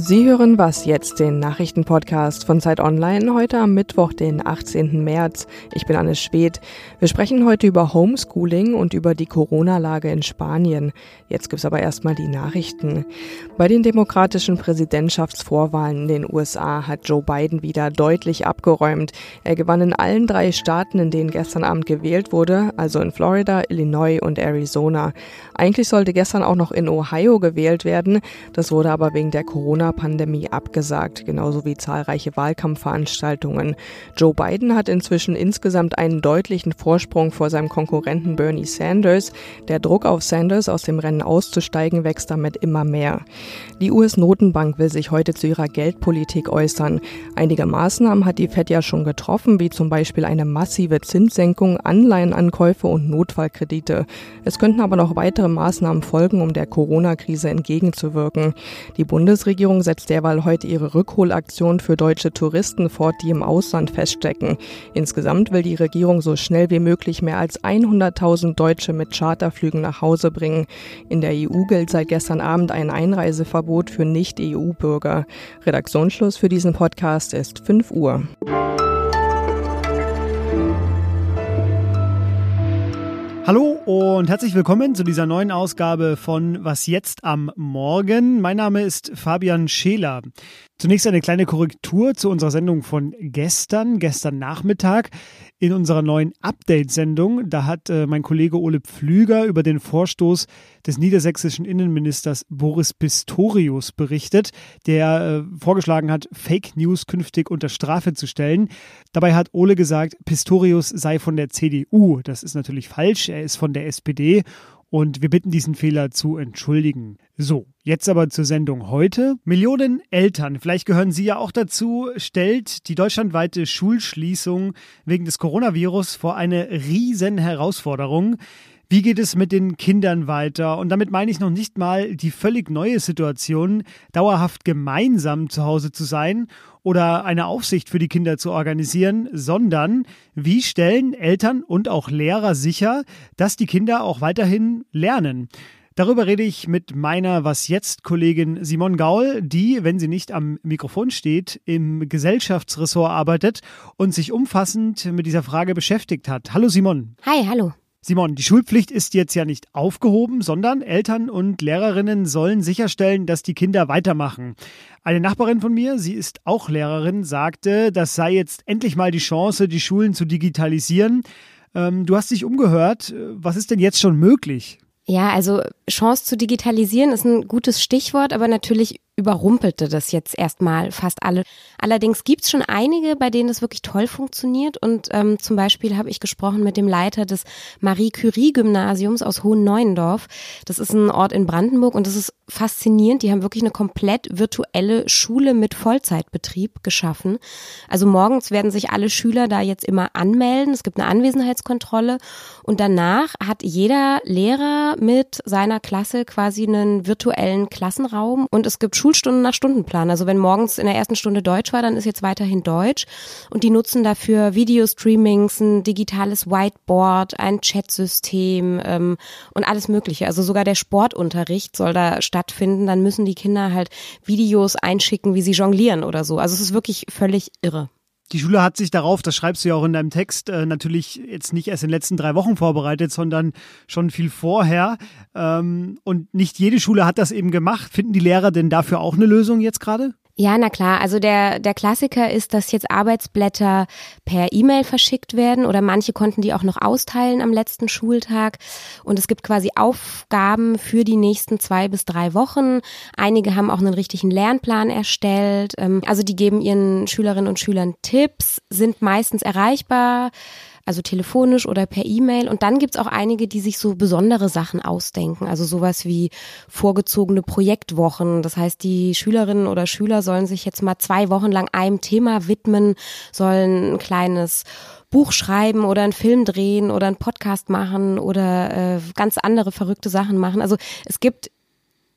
Sie hören was jetzt, den Nachrichtenpodcast von Zeit Online, heute am Mittwoch, den 18. März. Ich bin Anne Schwedt. Wir sprechen heute über Homeschooling und über die Corona-Lage in Spanien. Jetzt gibt's aber erstmal die Nachrichten. Bei den demokratischen Präsidentschaftsvorwahlen in den USA hat Joe Biden wieder deutlich abgeräumt. Er gewann in allen drei Staaten, in denen gestern Abend gewählt wurde, also in Florida, Illinois und Arizona. Eigentlich sollte gestern auch noch in Ohio gewählt werden. Das wurde aber wegen der Corona Corona-Pandemie abgesagt, genauso wie zahlreiche Wahlkampfveranstaltungen. Joe Biden hat inzwischen insgesamt einen deutlichen Vorsprung vor seinem Konkurrenten Bernie Sanders. Der Druck auf Sanders, aus dem Rennen auszusteigen, wächst damit immer mehr. Die US-Notenbank will sich heute zu ihrer Geldpolitik äußern. Einige Maßnahmen hat die Fed ja schon getroffen, wie zum Beispiel eine massive Zinssenkung, Anleihenankäufe und Notfallkredite. Es könnten aber noch weitere Maßnahmen folgen, um der Corona-Krise entgegenzuwirken. Die Bundesregierung Regierung setzt derweil heute ihre Rückholaktion für deutsche Touristen fort, die im Ausland feststecken. Insgesamt will die Regierung so schnell wie möglich mehr als 100.000 Deutsche mit Charterflügen nach Hause bringen. In der EU gilt seit gestern Abend ein Einreiseverbot für Nicht-EU-Bürger. Redaktionsschluss für diesen Podcast ist 5 Uhr. Und herzlich willkommen zu dieser neuen Ausgabe von Was jetzt am Morgen. Mein Name ist Fabian Scheler. Zunächst eine kleine Korrektur zu unserer Sendung von gestern, gestern Nachmittag. In unserer neuen Update-Sendung, da hat äh, mein Kollege Ole Pflüger über den Vorstoß des niedersächsischen Innenministers Boris Pistorius berichtet, der äh, vorgeschlagen hat, Fake News künftig unter Strafe zu stellen. Dabei hat Ole gesagt, Pistorius sei von der CDU. Das ist natürlich falsch. Er ist von der SPD und wir bitten diesen Fehler zu entschuldigen. So, jetzt aber zur Sendung heute. Millionen Eltern, vielleicht gehören Sie ja auch dazu, stellt die deutschlandweite Schulschließung wegen des Coronavirus vor eine riesen Herausforderung. Wie geht es mit den Kindern weiter? Und damit meine ich noch nicht mal die völlig neue Situation, dauerhaft gemeinsam zu Hause zu sein oder eine Aufsicht für die Kinder zu organisieren, sondern wie stellen Eltern und auch Lehrer sicher, dass die Kinder auch weiterhin lernen? Darüber rede ich mit meiner Was jetzt Kollegin Simon Gaul, die, wenn sie nicht am Mikrofon steht, im Gesellschaftsressort arbeitet und sich umfassend mit dieser Frage beschäftigt hat. Hallo Simon. Hi, hallo. Simon, die Schulpflicht ist jetzt ja nicht aufgehoben, sondern Eltern und Lehrerinnen sollen sicherstellen, dass die Kinder weitermachen. Eine Nachbarin von mir, sie ist auch Lehrerin, sagte, das sei jetzt endlich mal die Chance, die Schulen zu digitalisieren. Ähm, du hast dich umgehört. Was ist denn jetzt schon möglich? Ja, also Chance zu digitalisieren ist ein gutes Stichwort, aber natürlich überrumpelte das jetzt erstmal fast alle. Allerdings gibt's schon einige, bei denen es wirklich toll funktioniert. Und ähm, zum Beispiel habe ich gesprochen mit dem Leiter des Marie Curie-Gymnasiums aus Hohen Neuendorf. Das ist ein Ort in Brandenburg und das ist faszinierend. Die haben wirklich eine komplett virtuelle Schule mit Vollzeitbetrieb geschaffen. Also morgens werden sich alle Schüler da jetzt immer anmelden. Es gibt eine Anwesenheitskontrolle und danach hat jeder Lehrer mit seiner Klasse quasi einen virtuellen Klassenraum und es gibt Schul Schulstunden nach Stundenplan. Also wenn morgens in der ersten Stunde Deutsch war, dann ist jetzt weiterhin Deutsch. Und die nutzen dafür Videostreamings, ein digitales Whiteboard, ein Chatsystem ähm, und alles Mögliche. Also sogar der Sportunterricht soll da stattfinden. Dann müssen die Kinder halt Videos einschicken, wie sie jonglieren oder so. Also es ist wirklich völlig irre. Die Schule hat sich darauf, das schreibst du ja auch in deinem Text, äh, natürlich jetzt nicht erst in den letzten drei Wochen vorbereitet, sondern schon viel vorher. Ähm, und nicht jede Schule hat das eben gemacht. Finden die Lehrer denn dafür auch eine Lösung jetzt gerade? Ja, na klar. Also der, der Klassiker ist, dass jetzt Arbeitsblätter per E-Mail verschickt werden oder manche konnten die auch noch austeilen am letzten Schultag. Und es gibt quasi Aufgaben für die nächsten zwei bis drei Wochen. Einige haben auch einen richtigen Lernplan erstellt. Ähm, also die geben ihren Schülerinnen und Schülern Tipps, sind meistens erreichbar also telefonisch oder per E-Mail. Und dann gibt's auch einige, die sich so besondere Sachen ausdenken, also sowas wie vorgezogene Projektwochen. Das heißt, die Schülerinnen oder Schüler sollen sich jetzt mal zwei Wochen lang einem Thema widmen, sollen ein kleines Buch schreiben oder einen Film drehen oder einen Podcast machen oder äh, ganz andere verrückte Sachen machen. Also es gibt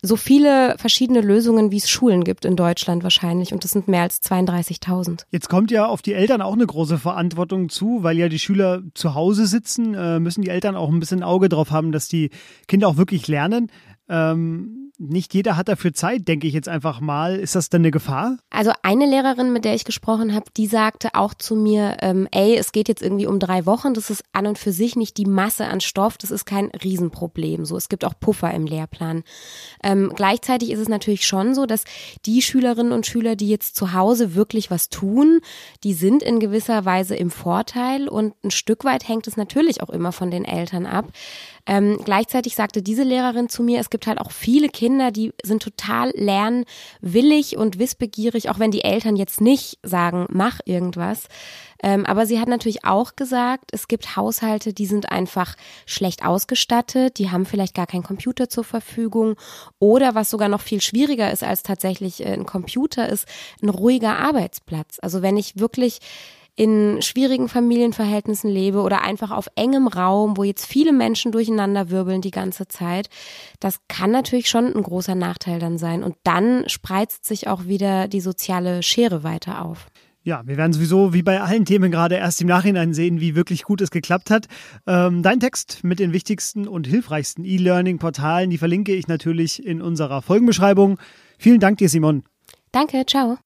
so viele verschiedene Lösungen, wie es Schulen gibt in Deutschland wahrscheinlich. Und das sind mehr als 32.000. Jetzt kommt ja auf die Eltern auch eine große Verantwortung zu, weil ja die Schüler zu Hause sitzen, äh, müssen die Eltern auch ein bisschen Auge drauf haben, dass die Kinder auch wirklich lernen. Ähm, nicht jeder hat dafür Zeit, denke ich jetzt einfach mal. Ist das denn eine Gefahr? Also eine Lehrerin, mit der ich gesprochen habe, die sagte auch zu mir, ähm, ey, es geht jetzt irgendwie um drei Wochen, das ist an und für sich nicht die Masse an Stoff, das ist kein Riesenproblem. So, es gibt auch Puffer im Lehrplan. Ähm, gleichzeitig ist es natürlich schon so, dass die Schülerinnen und Schüler, die jetzt zu Hause wirklich was tun, die sind in gewisser Weise im Vorteil und ein Stück weit hängt es natürlich auch immer von den Eltern ab. Ähm, gleichzeitig sagte diese Lehrerin zu mir, es gibt halt auch viele Kinder, die sind total lernwillig und wissbegierig, auch wenn die Eltern jetzt nicht sagen, mach irgendwas. Ähm, aber sie hat natürlich auch gesagt, es gibt Haushalte, die sind einfach schlecht ausgestattet, die haben vielleicht gar keinen Computer zur Verfügung oder was sogar noch viel schwieriger ist als tatsächlich äh, ein Computer, ist ein ruhiger Arbeitsplatz. Also wenn ich wirklich in schwierigen Familienverhältnissen lebe oder einfach auf engem Raum, wo jetzt viele Menschen durcheinander wirbeln die ganze Zeit, das kann natürlich schon ein großer Nachteil dann sein. Und dann spreizt sich auch wieder die soziale Schere weiter auf. Ja, wir werden sowieso wie bei allen Themen gerade erst im Nachhinein sehen, wie wirklich gut es geklappt hat. Ähm, dein Text mit den wichtigsten und hilfreichsten E-Learning-Portalen, die verlinke ich natürlich in unserer Folgenbeschreibung. Vielen Dank dir, Simon. Danke, ciao.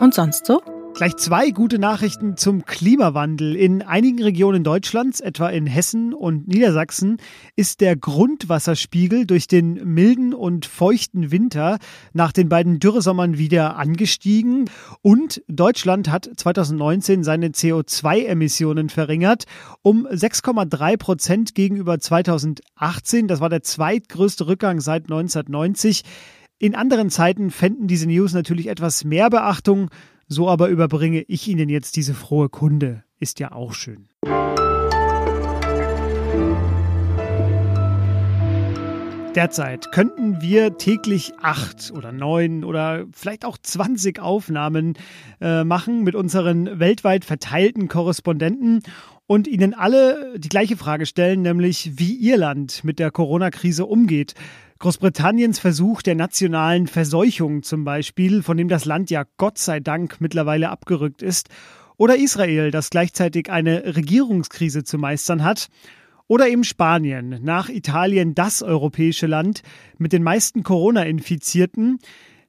Und sonst so? Gleich zwei gute Nachrichten zum Klimawandel. In einigen Regionen Deutschlands, etwa in Hessen und Niedersachsen, ist der Grundwasserspiegel durch den milden und feuchten Winter nach den beiden Dürresommern wieder angestiegen. Und Deutschland hat 2019 seine CO2-Emissionen verringert um 6,3 Prozent gegenüber 2018. Das war der zweitgrößte Rückgang seit 1990. In anderen Zeiten fänden diese News natürlich etwas mehr Beachtung. So aber überbringe ich Ihnen jetzt diese frohe Kunde. Ist ja auch schön. Derzeit könnten wir täglich acht oder neun oder vielleicht auch zwanzig Aufnahmen äh, machen mit unseren weltweit verteilten Korrespondenten und ihnen alle die gleiche Frage stellen, nämlich wie ihr Land mit der Corona-Krise umgeht. Großbritanniens Versuch der nationalen Verseuchung zum Beispiel, von dem das Land ja Gott sei Dank mittlerweile abgerückt ist, oder Israel, das gleichzeitig eine Regierungskrise zu meistern hat, oder eben Spanien, nach Italien das europäische Land mit den meisten Corona-Infizierten.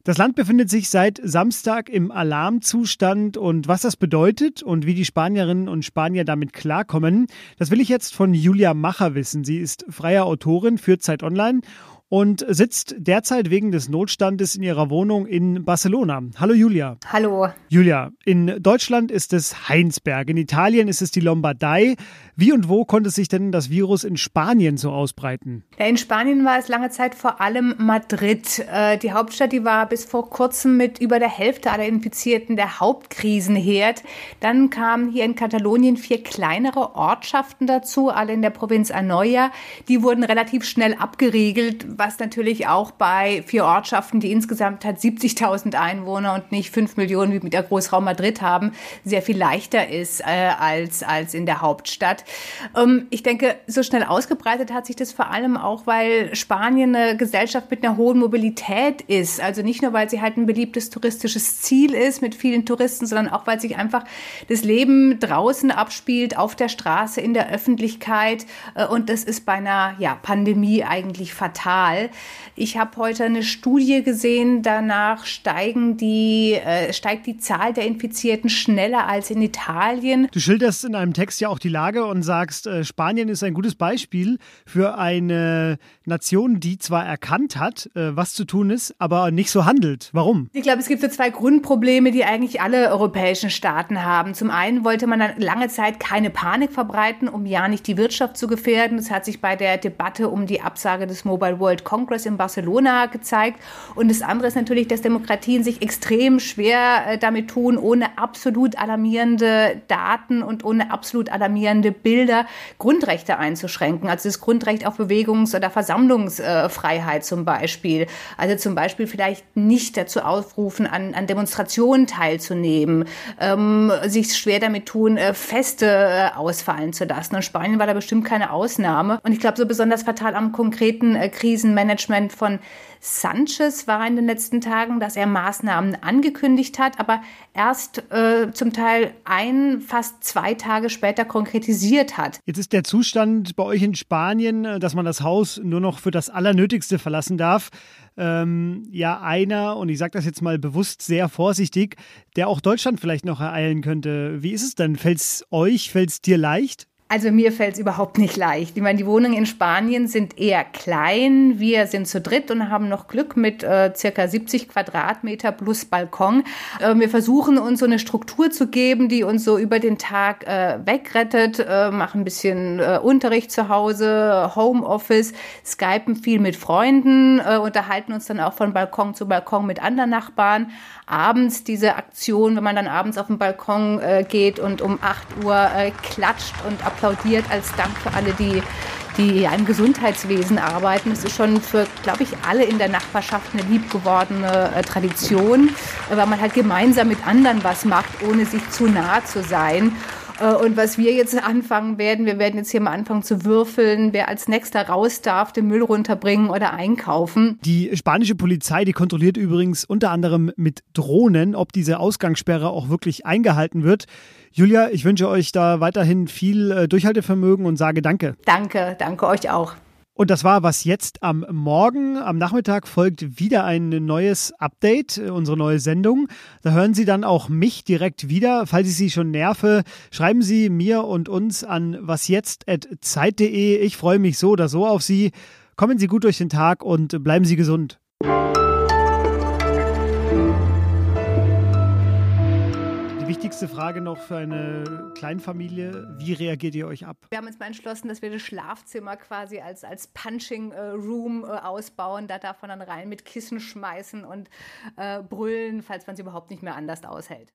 Das Land befindet sich seit Samstag im Alarmzustand und was das bedeutet und wie die Spanierinnen und Spanier damit klarkommen, das will ich jetzt von Julia Macher wissen. Sie ist freie Autorin für Zeit Online und sitzt derzeit wegen des Notstandes in ihrer Wohnung in Barcelona. Hallo Julia. Hallo. Julia, in Deutschland ist es Heinsberg, in Italien ist es die Lombardei. Wie und wo konnte sich denn das Virus in Spanien so ausbreiten? Ja, in Spanien war es lange Zeit vor allem Madrid. Äh, die Hauptstadt, die war bis vor kurzem mit über der Hälfte aller Infizierten der Hauptkrisenherd. Dann kamen hier in Katalonien vier kleinere Ortschaften dazu, alle in der Provinz Anoia. Die wurden relativ schnell abgeriegelt, was natürlich auch bei vier Ortschaften, die insgesamt hat 70.000 Einwohner und nicht 5 Millionen wie mit der Großraum Madrid haben, sehr viel leichter ist äh, als, als in der Hauptstadt. Ähm, ich denke, so schnell ausgebreitet hat sich das vor allem auch, weil Spanien eine Gesellschaft mit einer hohen Mobilität ist. Also nicht nur, weil sie halt ein beliebtes touristisches Ziel ist mit vielen Touristen, sondern auch, weil sich einfach das Leben draußen abspielt, auf der Straße, in der Öffentlichkeit. Äh, und das ist bei einer ja, Pandemie eigentlich fatal. Zahl. Ich habe heute eine Studie gesehen, danach steigen die, äh, steigt die Zahl der Infizierten schneller als in Italien. Du schilderst in einem Text ja auch die Lage und sagst, äh, Spanien ist ein gutes Beispiel für eine Nation, die zwar erkannt hat, äh, was zu tun ist, aber nicht so handelt. Warum? Ich glaube, es gibt so zwei Grundprobleme, die eigentlich alle europäischen Staaten haben. Zum einen wollte man lange Zeit keine Panik verbreiten, um ja nicht die Wirtschaft zu gefährden. Das hat sich bei der Debatte um die Absage des Mobile World World Congress in Barcelona gezeigt. Und das andere ist natürlich, dass Demokratien sich extrem schwer äh, damit tun, ohne absolut alarmierende Daten und ohne absolut alarmierende Bilder Grundrechte einzuschränken. Also das Grundrecht auf Bewegungs- oder Versammlungsfreiheit zum Beispiel. Also zum Beispiel vielleicht nicht dazu aufrufen, an, an Demonstrationen teilzunehmen, ähm, sich schwer damit tun, äh, Feste äh, ausfallen zu lassen. Und Spanien war da bestimmt keine Ausnahme. Und ich glaube, so besonders fatal am konkreten Krisen Krisenmanagement von Sanchez war in den letzten Tagen, dass er Maßnahmen angekündigt hat, aber erst äh, zum Teil ein, fast zwei Tage später konkretisiert hat. Jetzt ist der Zustand bei euch in Spanien, äh, dass man das Haus nur noch für das Allernötigste verlassen darf. Ähm, ja, einer, und ich sage das jetzt mal bewusst sehr vorsichtig, der auch Deutschland vielleicht noch ereilen könnte. Wie ist es denn? Fällt es euch, fällt es dir leicht? Also mir fällt es überhaupt nicht leicht. Ich meine, die Wohnungen in Spanien sind eher klein. Wir sind zu dritt und haben noch Glück mit äh, circa 70 Quadratmeter plus Balkon. Äh, wir versuchen uns so eine Struktur zu geben, die uns so über den Tag äh, wegrettet, äh, machen ein bisschen äh, Unterricht zu Hause, Homeoffice, skypen viel mit Freunden, äh, unterhalten uns dann auch von Balkon zu Balkon mit anderen Nachbarn. Abends diese Aktion, wenn man dann abends auf den Balkon äh, geht und um 8 Uhr äh, klatscht und ab applaudiert als Dank für alle, die, die im Gesundheitswesen arbeiten. Das ist schon für, glaube ich, alle in der Nachbarschaft eine liebgewordene äh, Tradition, weil man halt gemeinsam mit anderen was macht, ohne sich zu nah zu sein. Äh, und was wir jetzt anfangen werden, wir werden jetzt hier mal anfangen zu würfeln, wer als nächster raus darf, den Müll runterbringen oder einkaufen. Die spanische Polizei, die kontrolliert übrigens unter anderem mit Drohnen, ob diese Ausgangssperre auch wirklich eingehalten wird. Julia, ich wünsche euch da weiterhin viel äh, Durchhaltevermögen und sage Danke. Danke, danke euch auch. Und das war was jetzt am Morgen. Am Nachmittag folgt wieder ein neues Update, äh, unsere neue Sendung. Da hören Sie dann auch mich direkt wieder. Falls ich Sie schon nerve, schreiben Sie mir und uns an wasjetzt.zeit.de. Ich freue mich so oder so auf Sie. Kommen Sie gut durch den Tag und bleiben Sie gesund. Wichtigste Frage noch für eine Kleinfamilie. Wie reagiert ihr euch ab? Wir haben uns mal entschlossen, dass wir das Schlafzimmer quasi als, als Punching äh, Room äh, ausbauen. Da darf man dann rein mit Kissen schmeißen und äh, brüllen, falls man es überhaupt nicht mehr anders aushält.